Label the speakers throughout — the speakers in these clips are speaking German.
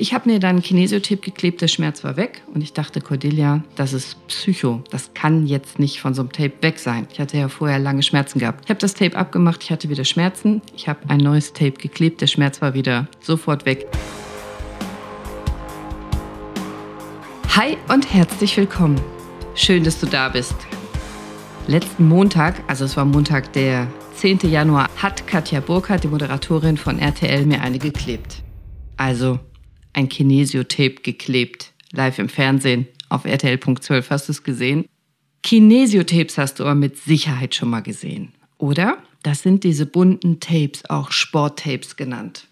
Speaker 1: Ich habe mir dann einen Kinesiotape geklebt, der Schmerz war weg und ich dachte, Cordelia, das ist Psycho. Das kann jetzt nicht von so einem Tape weg sein. Ich hatte ja vorher lange Schmerzen gehabt. Ich habe das Tape abgemacht, ich hatte wieder Schmerzen. Ich habe ein neues Tape geklebt, der Schmerz war wieder sofort weg. Hi und herzlich willkommen. Schön, dass du da bist. Letzten Montag, also es war Montag, der 10. Januar, hat Katja Burkhardt, die Moderatorin von RTL, mir eine geklebt. Also ein Kinesiotape geklebt. Live im Fernsehen auf RTL.12. Hast du es gesehen? Kinesiotapes hast du aber mit Sicherheit schon mal gesehen, oder? Das sind diese bunten Tapes, auch Sporttapes genannt.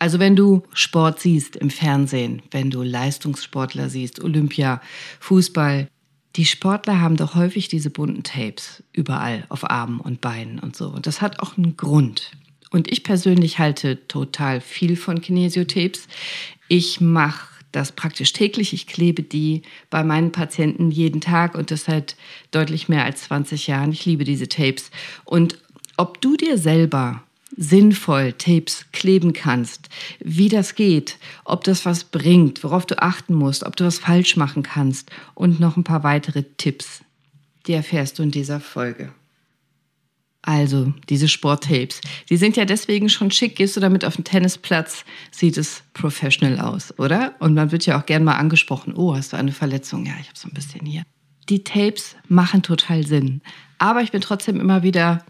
Speaker 1: Also wenn du Sport siehst im Fernsehen, wenn du Leistungssportler siehst, Olympia, Fußball, die Sportler haben doch häufig diese bunten Tapes überall auf Armen und Beinen und so. Und das hat auch einen Grund. Und ich persönlich halte total viel von Kinesiotapes. Ich mache das praktisch täglich. Ich klebe die bei meinen Patienten jeden Tag und das seit deutlich mehr als 20 Jahren. Ich liebe diese Tapes. Und ob du dir selber sinnvoll Tapes kleben kannst, wie das geht, ob das was bringt, worauf du achten musst, ob du was falsch machen kannst und noch ein paar weitere Tipps, die erfährst du in dieser Folge. Also, diese Sporttapes. Die sind ja deswegen schon schick. Gehst du damit auf den Tennisplatz, sieht es professional aus, oder? Und man wird ja auch gern mal angesprochen. Oh, hast du eine Verletzung? Ja, ich habe so ein bisschen hier. Die Tapes machen total Sinn. Aber ich bin trotzdem immer wieder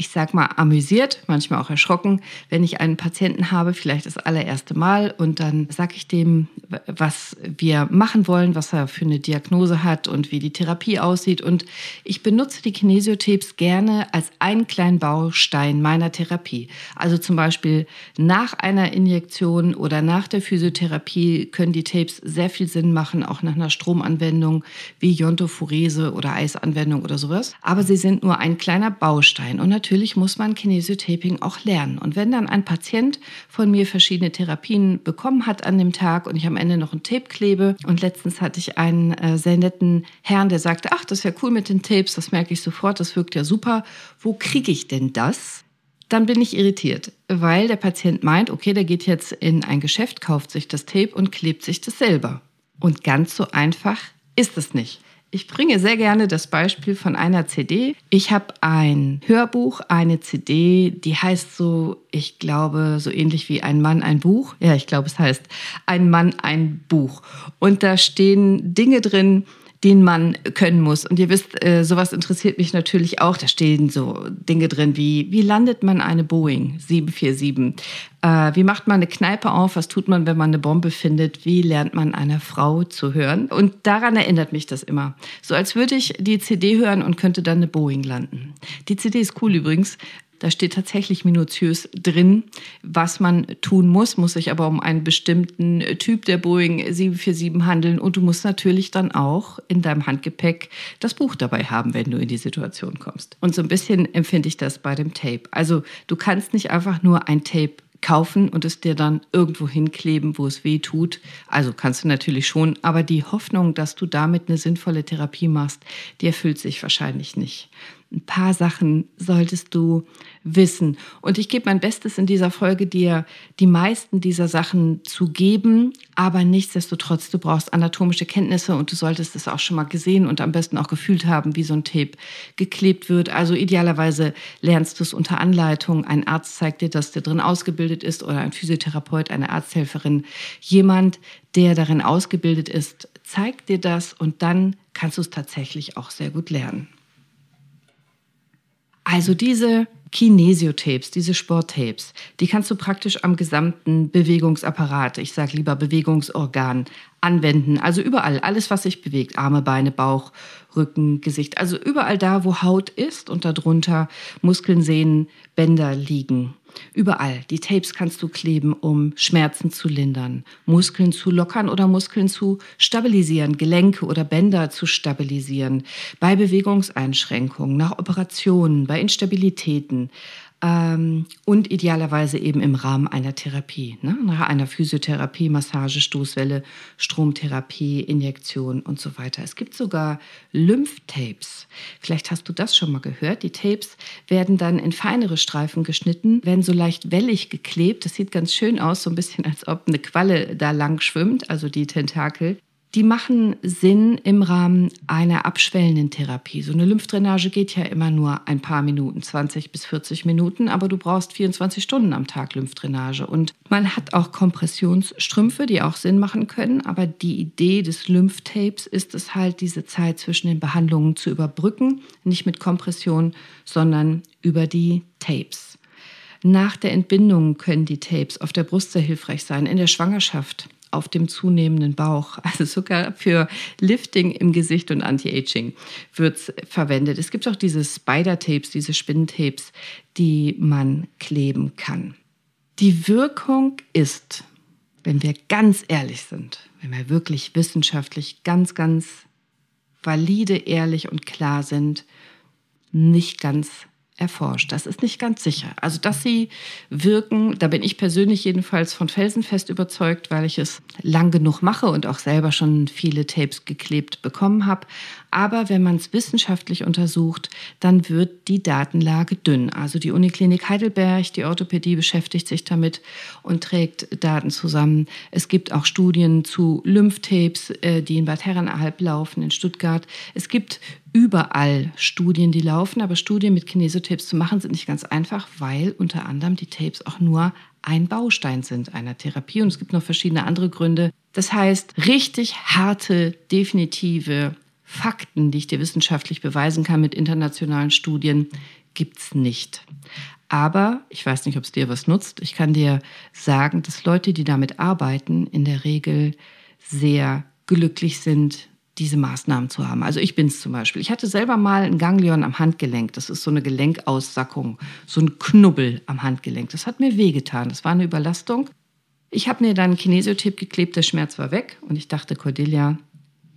Speaker 1: ich sag mal, amüsiert, manchmal auch erschrocken, wenn ich einen Patienten habe, vielleicht das allererste Mal, und dann sage ich dem, was wir machen wollen, was er für eine Diagnose hat und wie die Therapie aussieht. Und ich benutze die Kinesiotapes gerne als einen kleinen Baustein meiner Therapie. Also zum Beispiel nach einer Injektion oder nach der Physiotherapie können die Tapes sehr viel Sinn machen, auch nach einer Stromanwendung wie Jontophorese oder Eisanwendung oder sowas. Aber sie sind nur ein kleiner Baustein. Und natürlich natürlich muss man Kinesiotaping auch lernen. Und wenn dann ein Patient von mir verschiedene Therapien bekommen hat an dem Tag und ich am Ende noch ein Tape klebe und letztens hatte ich einen äh, sehr netten Herrn, der sagte, ach, das ist ja cool mit den Tapes, das merke ich sofort, das wirkt ja super. Wo kriege ich denn das? Dann bin ich irritiert, weil der Patient meint, okay, der geht jetzt in ein Geschäft, kauft sich das Tape und klebt sich das selber. Und ganz so einfach ist es nicht. Ich bringe sehr gerne das Beispiel von einer CD. Ich habe ein Hörbuch, eine CD, die heißt so, ich glaube, so ähnlich wie ein Mann, ein Buch. Ja, ich glaube, es heißt ein Mann, ein Buch. Und da stehen Dinge drin, den man können muss. Und ihr wisst, äh, sowas interessiert mich natürlich auch. Da stehen so Dinge drin wie, wie landet man eine Boeing 747? Äh, wie macht man eine Kneipe auf? Was tut man, wenn man eine Bombe findet? Wie lernt man eine Frau zu hören? Und daran erinnert mich das immer. So als würde ich die CD hören und könnte dann eine Boeing landen. Die CD ist cool übrigens. Da steht tatsächlich minutiös drin, was man tun muss, muss sich aber um einen bestimmten Typ der Boeing 747 handeln und du musst natürlich dann auch in deinem Handgepäck das Buch dabei haben, wenn du in die Situation kommst. Und so ein bisschen empfinde ich das bei dem Tape. Also du kannst nicht einfach nur ein Tape kaufen und es dir dann irgendwo hinkleben, wo es weh tut. Also kannst du natürlich schon, aber die Hoffnung, dass du damit eine sinnvolle Therapie machst, die erfüllt sich wahrscheinlich nicht ein paar Sachen solltest du wissen. Und ich gebe mein Bestes in dieser Folge, dir die meisten dieser Sachen zu geben, aber nichtsdestotrotz, du brauchst anatomische Kenntnisse und du solltest es auch schon mal gesehen und am besten auch gefühlt haben, wie so ein Tape geklebt wird. Also idealerweise lernst du es unter Anleitung. Ein Arzt zeigt dir, dass der drin ausgebildet ist oder ein Physiotherapeut, eine Arzthelferin. Jemand, der darin ausgebildet ist, zeigt dir das und dann kannst du es tatsächlich auch sehr gut lernen. Also diese Kinesiotapes, diese Sporttapes, die kannst du praktisch am gesamten Bewegungsapparat, ich sage lieber Bewegungsorgan, anwenden. Also überall, alles, was sich bewegt, Arme, Beine, Bauch, Rücken, Gesicht. Also überall da, wo Haut ist und darunter Muskeln, Sehnen, Bänder liegen. Überall. Die Tapes kannst du kleben, um Schmerzen zu lindern, Muskeln zu lockern oder Muskeln zu stabilisieren, Gelenke oder Bänder zu stabilisieren, bei Bewegungseinschränkungen, nach Operationen, bei Instabilitäten. Ähm, und idealerweise eben im Rahmen einer Therapie, ne? nach einer Physiotherapie, Massage, Stoßwelle, Stromtherapie, Injektion und so weiter. Es gibt sogar Lymphtapes. Vielleicht hast du das schon mal gehört. Die Tapes werden dann in feinere Streifen geschnitten, werden so leicht wellig geklebt. Das sieht ganz schön aus, so ein bisschen als ob eine Qualle da lang schwimmt, also die Tentakel die machen Sinn im Rahmen einer abschwellenden Therapie. So eine Lymphdrainage geht ja immer nur ein paar Minuten, 20 bis 40 Minuten, aber du brauchst 24 Stunden am Tag Lymphdrainage. Und man hat auch Kompressionsstrümpfe, die auch Sinn machen können, aber die Idee des Lymphtapes ist es halt, diese Zeit zwischen den Behandlungen zu überbrücken, nicht mit Kompression, sondern über die Tapes. Nach der Entbindung können die Tapes auf der Brust sehr hilfreich sein, in der Schwangerschaft auf dem zunehmenden Bauch. Also sogar für Lifting im Gesicht und Anti-Aging wird es verwendet. Es gibt auch diese Spider-Tapes, diese Spinnentapes, die man kleben kann. Die Wirkung ist, wenn wir ganz ehrlich sind, wenn wir wirklich wissenschaftlich ganz, ganz valide, ehrlich und klar sind, nicht ganz erforscht. Das ist nicht ganz sicher. Also, dass sie wirken, da bin ich persönlich jedenfalls von felsenfest überzeugt, weil ich es lang genug mache und auch selber schon viele Tapes geklebt bekommen habe. Aber wenn man es wissenschaftlich untersucht, dann wird die Datenlage dünn. Also die Uniklinik Heidelberg, die Orthopädie beschäftigt sich damit und trägt Daten zusammen. Es gibt auch Studien zu Lymphtapes, äh, die in Bad Herrenalb laufen, in Stuttgart. Es gibt überall Studien, die laufen, aber Studien mit Kinesiotapes zu machen sind nicht ganz einfach, weil unter anderem die Tapes auch nur ein Baustein sind einer Therapie und es gibt noch verschiedene andere Gründe. Das heißt, richtig harte, definitive Fakten, die ich dir wissenschaftlich beweisen kann mit internationalen Studien, gibt es nicht. Aber ich weiß nicht, ob es dir was nutzt. Ich kann dir sagen, dass Leute, die damit arbeiten, in der Regel sehr glücklich sind, diese Maßnahmen zu haben. Also ich bin es zum Beispiel. Ich hatte selber mal ein Ganglion am Handgelenk. Das ist so eine Gelenkausssackung, so ein Knubbel am Handgelenk. Das hat mir wehgetan. Das war eine Überlastung. Ich habe mir dann einen Kinesiotip geklebt, der Schmerz war weg und ich dachte, Cordelia,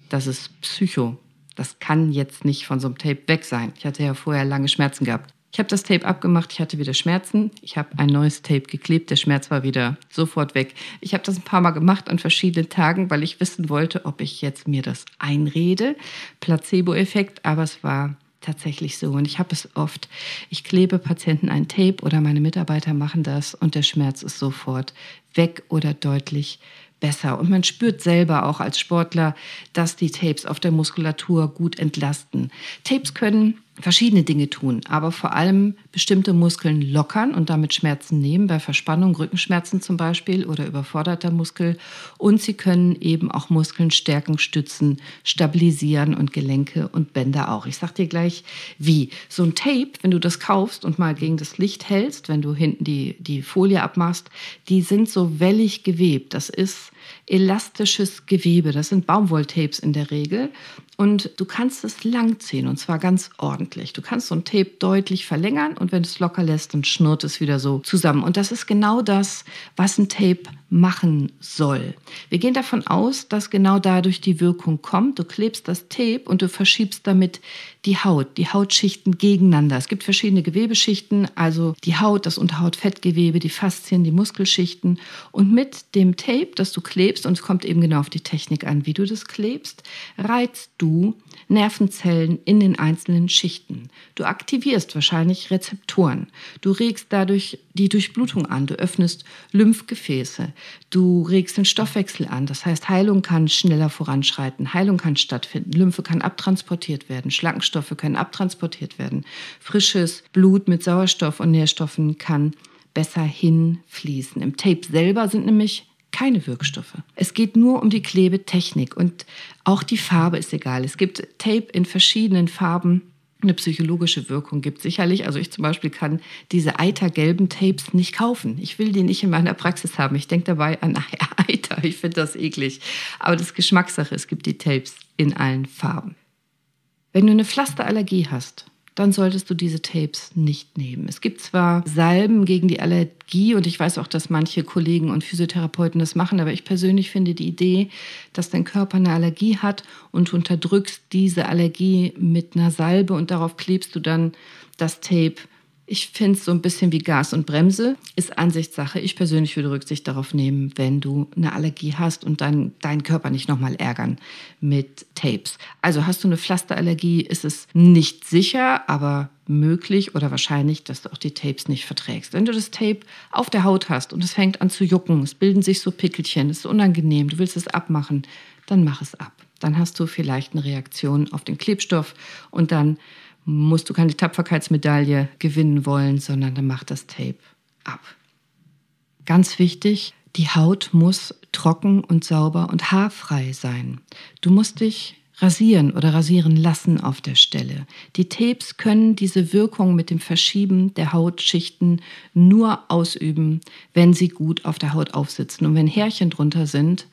Speaker 1: das ist Psycho. Das kann jetzt nicht von so einem Tape weg sein. Ich hatte ja vorher lange Schmerzen gehabt. Ich habe das Tape abgemacht, ich hatte wieder Schmerzen. Ich habe ein neues Tape geklebt, der Schmerz war wieder sofort weg. Ich habe das ein paar Mal gemacht an verschiedenen Tagen, weil ich wissen wollte, ob ich jetzt mir das einrede. Placebo-Effekt, aber es war tatsächlich so. Und ich habe es oft. Ich klebe Patienten ein Tape oder meine Mitarbeiter machen das und der Schmerz ist sofort weg oder deutlich besser. Und man spürt selber auch als Sportler, dass die Tapes auf der Muskulatur gut entlasten. Tapes können verschiedene Dinge tun, aber vor allem bestimmte Muskeln lockern und damit Schmerzen nehmen, bei Verspannung, Rückenschmerzen zum Beispiel oder überforderter Muskel. Und sie können eben auch Muskeln stärken, stützen, stabilisieren und Gelenke und Bänder auch. Ich sag dir gleich, wie. So ein Tape, wenn du das kaufst und mal gegen das Licht hältst, wenn du hinten die, die Folie abmachst, die sind so wellig gewebt. Das ist elastisches Gewebe. Das sind Baumwolltapes in der Regel. Und du kannst es langziehen und zwar ganz ordentlich. Du kannst so ein Tape deutlich verlängern und wenn du es locker lässt, dann schnurrt es wieder so zusammen. Und das ist genau das, was ein Tape machen soll. Wir gehen davon aus, dass genau dadurch die Wirkung kommt. Du klebst das Tape und du verschiebst damit die Haut, die Hautschichten gegeneinander. Es gibt verschiedene Gewebeschichten, also die Haut, das Unterhautfettgewebe, die Faszien, die Muskelschichten. Und mit dem Tape, das du klebst, und es kommt eben genau auf die Technik an, wie du das klebst, reizt du Nervenzellen in den einzelnen Schichten. Du aktivierst wahrscheinlich Rezeptoren. Du regst dadurch die Durchblutung an. Du öffnest Lymphgefäße. Du regst den Stoffwechsel an. Das heißt, Heilung kann schneller voranschreiten. Heilung kann stattfinden. Lymphe kann abtransportiert werden. Schlankenstoffe können abtransportiert werden. Frisches Blut mit Sauerstoff und Nährstoffen kann besser hinfließen. Im Tape selber sind nämlich keine Wirkstoffe. Es geht nur um die Klebetechnik und auch die Farbe ist egal. Es gibt Tape in verschiedenen Farben. Eine psychologische Wirkung gibt sicherlich. Also ich zum Beispiel kann diese eitergelben Tapes nicht kaufen. Ich will die nicht in meiner Praxis haben. Ich denke dabei an Eiter. Ich finde das eklig. Aber das ist Geschmackssache. Es gibt die Tapes in allen Farben. Wenn du eine Pflasterallergie hast, dann solltest du diese Tapes nicht nehmen. Es gibt zwar Salben gegen die Allergie und ich weiß auch, dass manche Kollegen und Physiotherapeuten das machen, aber ich persönlich finde die Idee, dass dein Körper eine Allergie hat und du unterdrückst diese Allergie mit einer Salbe und darauf klebst du dann das Tape Ich finde es so ein bisschen wie Gas und Bremse, ist Ansichtssache. Ich persönlich würde Rücksicht darauf nehmen, wenn du eine Allergie hast und dann deinen Körper nicht nochmal ärgern mit Tapes. Also hast du eine Pflasterallergie, ist es nicht sicher, aber möglich oder wahrscheinlich, dass du auch die Tapes nicht verträgst. Wenn du das Tape auf der Haut hast und es fängt an zu jucken, es bilden sich so Pickelchen, es ist unangenehm, du willst es abmachen, dann mach es ab. Dann hast du vielleicht eine Reaktion auf den Klebstoff und dann musst du keine Tapferkeitsmedaille gewinnen wollen, sondern dann mach das Tape ab. Ganz wichtig, die Haut muss trocken und sauber und haarfrei sein. Du musst dich rasieren oder rasieren lassen auf der Stelle. Die Tapes können diese Wirkung mit dem Verschieben der Hautschichten nur ausüben, wenn sie gut auf der Haut aufsitzen. Und wenn Härchen drunter sind,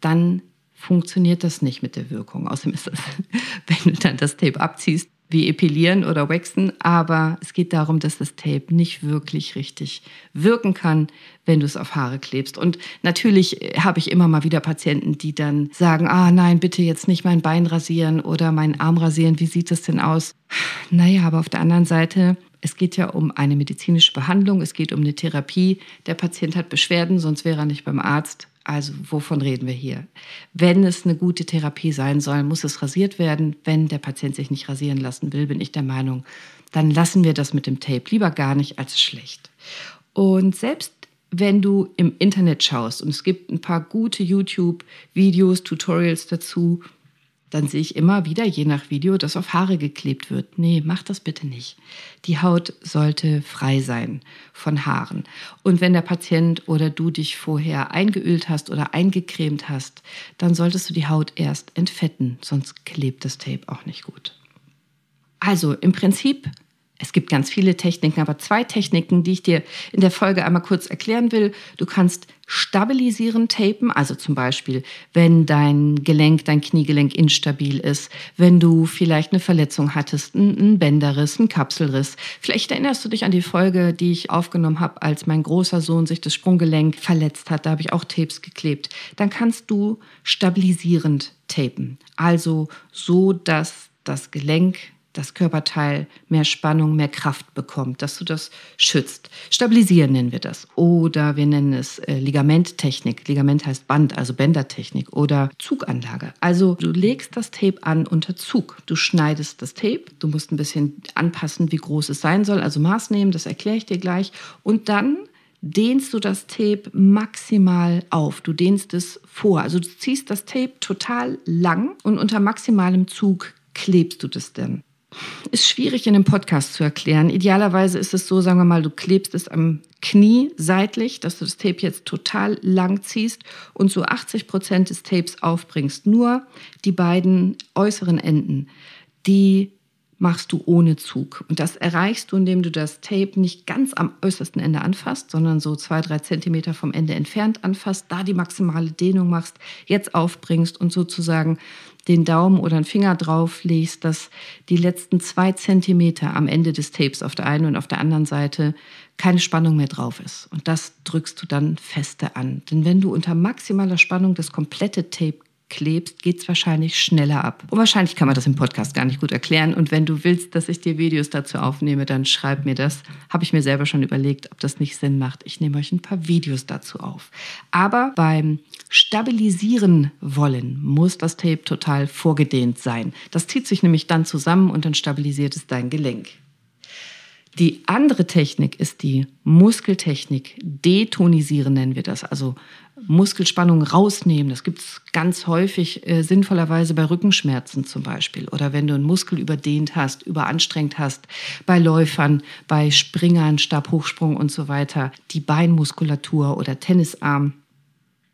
Speaker 1: dann funktioniert das nicht mit der Wirkung. Außerdem ist das, wenn du dann das Tape abziehst, wie epilieren oder waxen, aber es geht darum, dass das Tape nicht wirklich richtig wirken kann, wenn du es auf Haare klebst. Und natürlich habe ich immer mal wieder Patienten, die dann sagen, ah nein, bitte jetzt nicht mein Bein rasieren oder meinen Arm rasieren, wie sieht das denn aus? Naja, aber auf der anderen Seite, es geht ja um eine medizinische Behandlung, es geht um eine Therapie. Der Patient hat Beschwerden, sonst wäre er nicht beim Arzt. Also wovon reden wir hier? Wenn es eine gute Therapie sein soll, muss es rasiert werden. Wenn der Patient sich nicht rasieren lassen will, bin ich der Meinung, dann lassen wir das mit dem Tape lieber gar nicht als schlecht. Und selbst wenn du im Internet schaust und es gibt ein paar gute YouTube-Videos, Tutorials dazu, dann sehe ich immer wieder, je nach Video, dass auf Haare geklebt wird. Nee, mach das bitte nicht. Die Haut sollte frei sein von Haaren. Und wenn der Patient oder du dich vorher eingeölt hast oder eingecremt hast, dann solltest du die Haut erst entfetten, sonst klebt das Tape auch nicht gut. Also im Prinzip es gibt ganz viele Techniken, aber zwei Techniken, die ich dir in der Folge einmal kurz erklären will. Du kannst stabilisieren tapen, also zum Beispiel, wenn dein Gelenk, dein Kniegelenk instabil ist, wenn du vielleicht eine Verletzung hattest, einen Bänderriss, einen Kapselriss. Vielleicht erinnerst du dich an die Folge, die ich aufgenommen habe, als mein großer Sohn sich das Sprunggelenk verletzt hat. Da habe ich auch Tapes geklebt. Dann kannst du stabilisierend tapen, also so, dass das Gelenk das Körperteil mehr Spannung, mehr Kraft bekommt, dass du das schützt. Stabilisieren nennen wir das. Oder wir nennen es äh, Ligamenttechnik. Ligament heißt Band, also Bändertechnik oder Zuganlage. Also du legst das Tape an unter Zug. Du schneidest das Tape. Du musst ein bisschen anpassen, wie groß es sein soll. Also Maß nehmen, das erkläre ich dir gleich. Und dann dehnst du das Tape maximal auf. Du dehnst es vor. Also du ziehst das Tape total lang und unter maximalem Zug klebst du das dann ist schwierig in einem Podcast zu erklären. Idealerweise ist es so, sagen wir mal, du klebst es am Knie seitlich, dass du das Tape jetzt total lang ziehst und so 80 Prozent des Tapes aufbringst. Nur die beiden äußeren Enden, die machst du ohne Zug. Und das erreichst du, indem du das Tape nicht ganz am äußersten Ende anfasst, sondern so zwei, drei Zentimeter vom Ende entfernt anfasst, da die maximale Dehnung machst, jetzt aufbringst und sozusagen den Daumen oder einen Finger drauf legst, dass die letzten zwei Zentimeter am Ende des Tapes auf der einen und auf der anderen Seite keine Spannung mehr drauf ist. Und das drückst du dann feste an. Denn wenn du unter maximaler Spannung das komplette Tape klebst, geht es wahrscheinlich schneller ab. Und wahrscheinlich kann man das im Podcast gar nicht gut erklären. Und wenn du willst, dass ich dir Videos dazu aufnehme, dann schreib mir das. Habe ich mir selber schon überlegt, ob das nicht Sinn macht. Ich nehme euch ein paar Videos dazu auf. Aber beim Stabilisieren wollen muss das Tape total vorgedehnt sein. Das zieht sich nämlich dann zusammen und dann stabilisiert es dein Gelenk. Die andere Technik ist die Muskeltechnik. Detonisieren nennen wir das. Also Muskelspannung rausnehmen. Das gibt es ganz häufig äh, sinnvollerweise bei Rückenschmerzen zum Beispiel. Oder wenn du einen Muskel überdehnt hast, überanstrengt hast, bei Läufern, bei Springern, Stabhochsprung und so weiter, die Beinmuskulatur oder Tennisarm.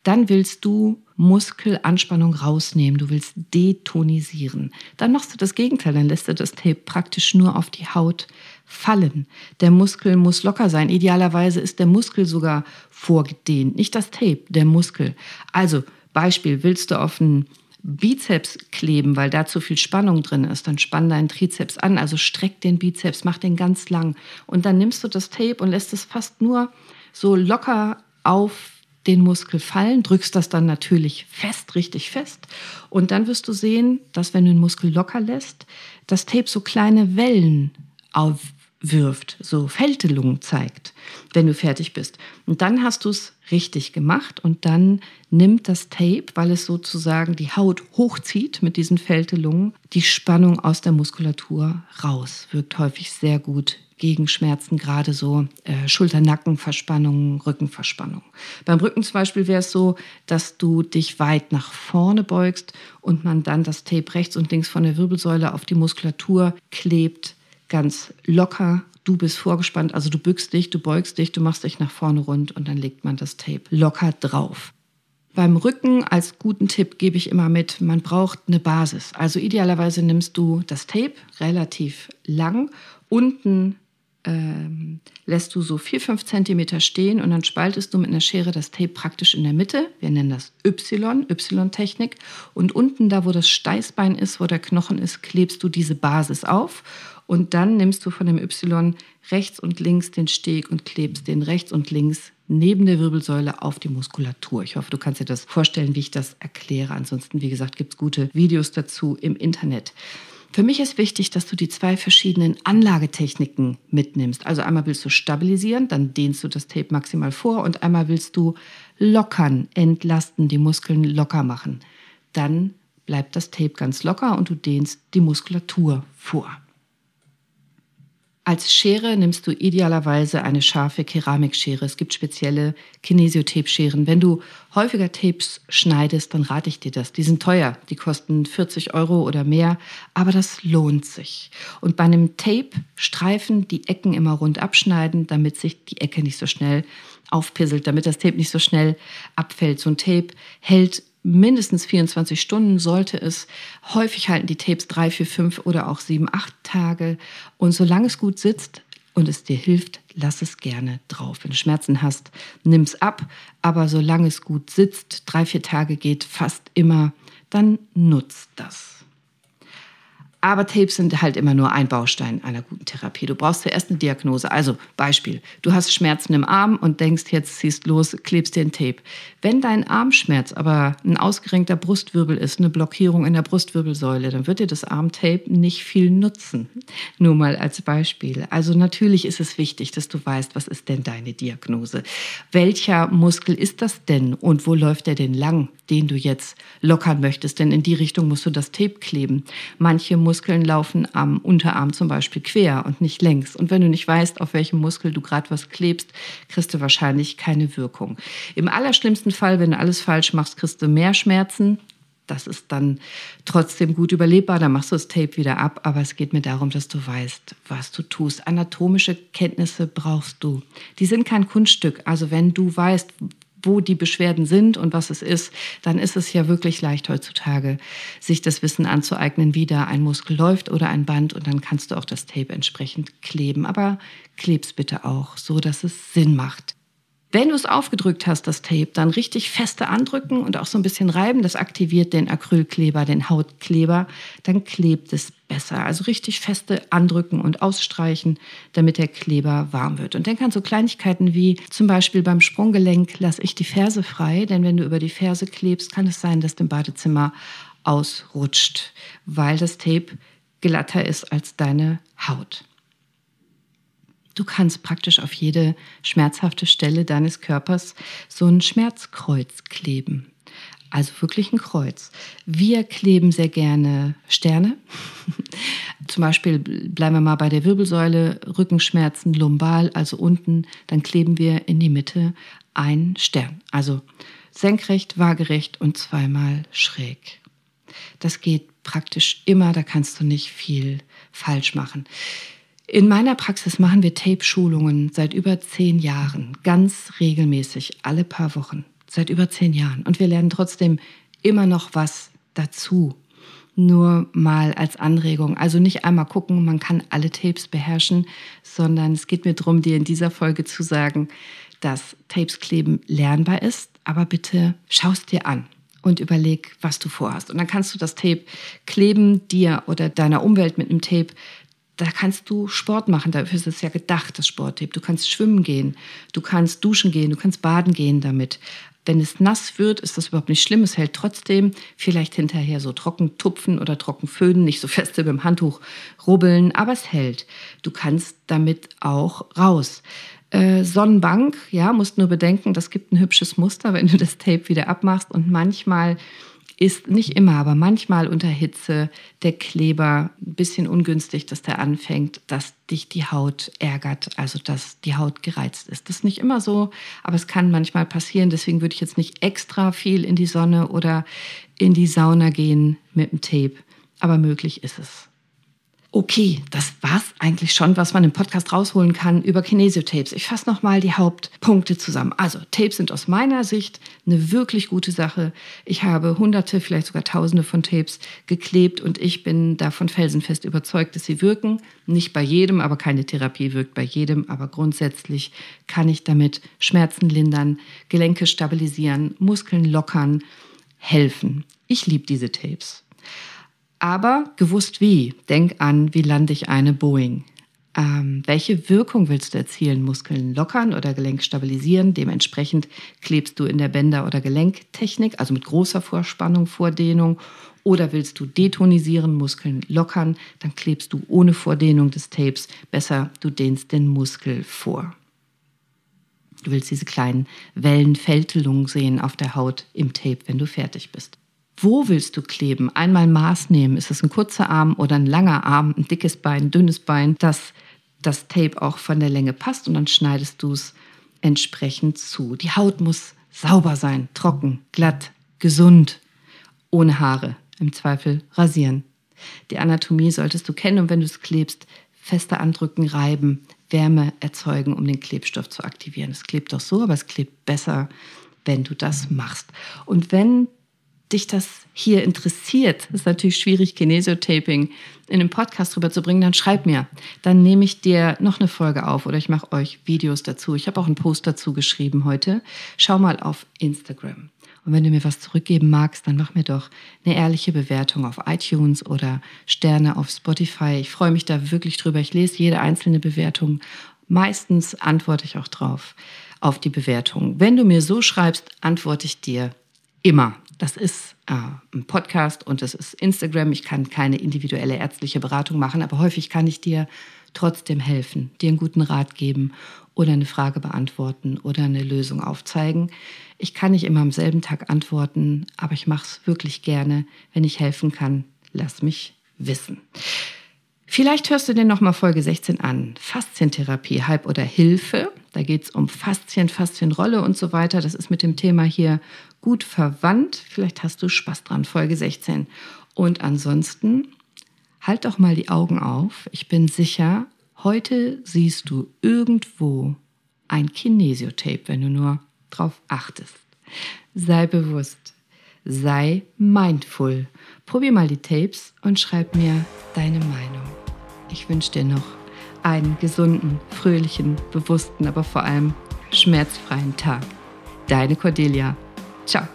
Speaker 1: Dann willst du Muskelanspannung rausnehmen, du willst detonisieren. Dann machst du das Gegenteil, dann lässt du das Tape praktisch nur auf die Haut fallen. Der Muskel muss locker sein. Idealerweise ist der Muskel sogar vorgedehnt, nicht das Tape, der Muskel. Also Beispiel, willst du auf einen Bizeps kleben, weil da zu viel Spannung drin ist, dann spann deinen Trizeps an, also streck den Bizeps, mach den ganz lang und dann nimmst du das Tape und lässt es fast nur so locker auf den Muskel fallen, drückst das dann natürlich fest, richtig fest und dann wirst du sehen, dass wenn du den Muskel locker lässt, das Tape so kleine Wellen auf, wirft, so Fältelungen zeigt, wenn du fertig bist. Und dann hast du es richtig gemacht und dann nimmt das Tape, weil es sozusagen die Haut hochzieht mit diesen Fältelungen, die Spannung aus der Muskulatur raus. Wirkt häufig sehr gut gegen Schmerzen, gerade so äh, Schulter-Nackenverspannungen, Rückenverspannungen. Beim Rücken zum Beispiel wäre es so, dass du dich weit nach vorne beugst und man dann das Tape rechts und links von der Wirbelsäule auf die Muskulatur klebt, ganz locker. Du bist vorgespannt, also du bückst dich, du beugst dich, du machst dich nach vorne rund und dann legt man das Tape locker drauf. Beim Rücken als guten Tipp gebe ich immer mit, man braucht eine Basis. Also idealerweise nimmst du das Tape relativ lang, unten ähm, lässt du so 4, 5 Zentimeter stehen und dann spaltest du mit einer Schere das Tape praktisch in der Mitte. Wir nennen das Y, Y-Technik. Und unten, da wo das Steißbein ist, wo der Knochen ist, klebst du diese Basis auf. Und dann nimmst du von dem Y rechts und links den Steg und klebst den rechts und links neben der Wirbelsäule auf die Muskulatur. Ich hoffe, du kannst dir das vorstellen, wie ich das erkläre. Ansonsten, wie gesagt, gibt es gute Videos dazu im Internet. Für mich ist wichtig, dass du die zwei verschiedenen Anlagetechniken mitnimmst. Also einmal willst du stabilisieren, dann dehnst du das Tape maximal vor und einmal willst du lockern, entlasten, die Muskeln locker machen. Dann bleibt das Tape ganz locker und du dehnst die Muskulatur vor. Als Schere nimmst du idealerweise eine scharfe Keramikschere. Es gibt spezielle Kinesiotape-Scheren. Wenn du häufiger Tapes schneidest, dann rate ich dir das. Die sind teuer, die kosten 40 Euro oder mehr, aber das lohnt sich. Und bei einem Tape-Streifen die Ecken immer rund abschneiden, damit sich die Ecke nicht so schnell aufpisselt, damit das Tape nicht so schnell abfällt. So ein Tape hält mindestens 24 Stunden sollte es. Häufig halten die Tapes drei, vier, fünf oder auch sieben, acht Tage. Und solange es gut sitzt und es dir hilft, lass es gerne drauf. Wenn du Schmerzen hast, nimm es ab. Aber solange es gut sitzt, drei, vier Tage geht fast immer, dann nutzt das. Aber Tapes sind halt immer nur ein Baustein einer guten Therapie. Du brauchst zuerst eine Diagnose. Also Beispiel, du hast Schmerzen im Arm und denkst, jetzt ziehst los, klebst dir ein Tape. Wenn dein Armschmerz aber ein ausgerenkter Brustwirbel ist, eine Blockierung in der Brustwirbelsäule, dann wird dir das Armtape nicht viel nutzen. Nur mal als Beispiel. Also natürlich ist es wichtig, dass du weißt, was ist denn deine Diagnose? Welcher Muskel ist das denn und wo läuft der denn lang, den du jetzt lockern möchtest? Denn in die Richtung musst du das Tape kleben. Manche Muskeln Muskeln laufen am Unterarm zum Beispiel quer und nicht längs. Und wenn du nicht weißt, auf welchem Muskel du gerade was klebst, kriegst du wahrscheinlich keine Wirkung. Im allerschlimmsten Fall, wenn du alles falsch machst, kriegst du mehr Schmerzen. Das ist dann trotzdem gut überlebbar. Dann machst du das Tape wieder ab. Aber es geht mir darum, dass du weißt, was du tust. Anatomische Kenntnisse brauchst du. Die sind kein Kunststück. Also wenn du weißt, wo die Beschwerden sind und was es ist, dann ist es ja wirklich leicht heutzutage, sich das Wissen anzueignen, wie da ein Muskel läuft oder ein Band und dann kannst du auch das Tape entsprechend kleben. Aber kleb's bitte auch, so dass es Sinn macht. Wenn du es aufgedrückt hast, das Tape, dann richtig feste andrücken und auch so ein bisschen reiben. Das aktiviert den Acrylkleber, den Hautkleber. Dann klebt es besser. Also richtig feste andrücken und ausstreichen, damit der Kleber warm wird. Und denk an so Kleinigkeiten wie zum Beispiel beim Sprunggelenk lasse ich die Ferse frei. Denn wenn du über die Ferse klebst, kann es sein, dass dem Badezimmer ausrutscht, weil das Tape glatter ist als deine Haut. Du kannst praktisch auf jede schmerzhafte Stelle deines Körpers so ein Schmerzkreuz kleben. Also wirklich ein Kreuz. Wir kleben sehr gerne Sterne. Zum Beispiel bleiben wir mal bei der Wirbelsäule, Rückenschmerzen, lumbal, also unten. Dann kleben wir in die Mitte einen Stern. Also senkrecht, waagerecht und zweimal schräg. Das geht praktisch immer, da kannst du nicht viel falsch machen. In meiner Praxis machen wir Tape-Schulungen seit über zehn Jahren, ganz regelmäßig, alle paar Wochen, seit über zehn Jahren. Und wir lernen trotzdem immer noch was dazu. Nur mal als Anregung. Also nicht einmal gucken, man kann alle Tapes beherrschen, sondern es geht mir darum, dir in dieser Folge zu sagen, dass Tapes kleben lernbar ist, aber bitte schaust dir an und überleg, was du vorhast. Und dann kannst du das Tape kleben, dir oder deiner Umwelt mit einem Tape da kannst du Sport machen. Dafür ist es ja gedacht, das Sporttape. Du kannst schwimmen gehen, du kannst duschen gehen, du kannst baden gehen damit. Wenn es nass wird, ist das überhaupt nicht schlimm. Es hält trotzdem. Vielleicht hinterher so trocken tupfen oder trocken föhnen, nicht so feste mit dem Handtuch rubbeln, aber es hält. Du kannst damit auch raus. Äh, Sonnenbank, ja, musst nur bedenken, das gibt ein hübsches Muster, wenn du das Tape wieder abmachst. Und manchmal ist nicht immer, aber manchmal unter Hitze der Kleber ein bisschen ungünstig, dass der anfängt, dass dich die Haut ärgert, also dass die Haut gereizt ist. Das ist nicht immer so, aber es kann manchmal passieren. Deswegen würde ich jetzt nicht extra viel in die Sonne oder in die Sauna gehen mit dem Tape, aber möglich ist es. Okay, das war's eigentlich schon, was man im Podcast rausholen kann über Kinesiotapes. Ich fasse nochmal die Hauptpunkte zusammen. Also, Tapes sind aus meiner Sicht eine wirklich gute Sache. Ich habe hunderte, vielleicht sogar tausende von Tapes geklebt und ich bin davon felsenfest überzeugt, dass sie wirken. Nicht bei jedem, aber keine Therapie wirkt bei jedem. Aber grundsätzlich kann ich damit Schmerzen lindern, Gelenke stabilisieren, Muskeln lockern, helfen. Ich liebe diese Tapes. Aber gewusst wie. Denk an, wie lande ich eine Boeing? Ähm, welche Wirkung willst du erzielen? Muskeln lockern oder Gelenk stabilisieren? Dementsprechend klebst du in der Bänder- oder Gelenktechnik, also mit großer Vorspannung, Vordehnung. Oder willst du detonisieren, Muskeln lockern? Dann klebst du ohne Vordehnung des Tapes. Besser, du dehnst den Muskel vor. Du willst diese kleinen Wellenfältelungen sehen auf der Haut im Tape, wenn du fertig bist. Wo willst du kleben? Einmal Maß nehmen. Ist es ein kurzer Arm oder ein langer Arm, ein dickes Bein, ein dünnes Bein, dass das Tape auch von der Länge passt und dann schneidest du es entsprechend zu. Die Haut muss sauber sein, trocken, glatt, gesund, ohne Haare. Im Zweifel rasieren. Die Anatomie solltest du kennen und wenn du es klebst, fester andrücken, reiben, Wärme erzeugen, um den Klebstoff zu aktivieren. Es klebt doch so, aber es klebt besser, wenn du das machst. Und wenn dich das hier interessiert, ist natürlich schwierig, Kinesiotaping in einem Podcast rüberzubringen, dann schreib mir. Dann nehme ich dir noch eine Folge auf oder ich mache euch Videos dazu. Ich habe auch einen Post dazu geschrieben heute. Schau mal auf Instagram. Und wenn du mir was zurückgeben magst, dann mach mir doch eine ehrliche Bewertung auf iTunes oder Sterne auf Spotify. Ich freue mich da wirklich drüber. Ich lese jede einzelne Bewertung. Meistens antworte ich auch drauf auf die Bewertung. Wenn du mir so schreibst, antworte ich dir immer. Das ist äh, ein Podcast und das ist Instagram. Ich kann keine individuelle ärztliche Beratung machen, aber häufig kann ich dir trotzdem helfen, dir einen guten Rat geben oder eine Frage beantworten oder eine Lösung aufzeigen. Ich kann nicht immer am selben Tag antworten, aber ich mache es wirklich gerne. Wenn ich helfen kann, lass mich wissen. Vielleicht hörst du dir nochmal Folge 16 an. Faszientherapie, Halb oder Hilfe. Da geht es um Faszien, Faszienrolle und so weiter. Das ist mit dem Thema hier gut verwandt. Vielleicht hast du Spaß dran, Folge 16. Und ansonsten halt doch mal die Augen auf. Ich bin sicher, heute siehst du irgendwo ein Kinesiotape, wenn du nur drauf achtest. Sei bewusst, sei mindful. Probier mal die Tapes und schreib mir deine Meinung. Ich wünsche dir noch einen gesunden, fröhlichen, bewussten, aber vor allem schmerzfreien Tag. Deine Cordelia. Ciao.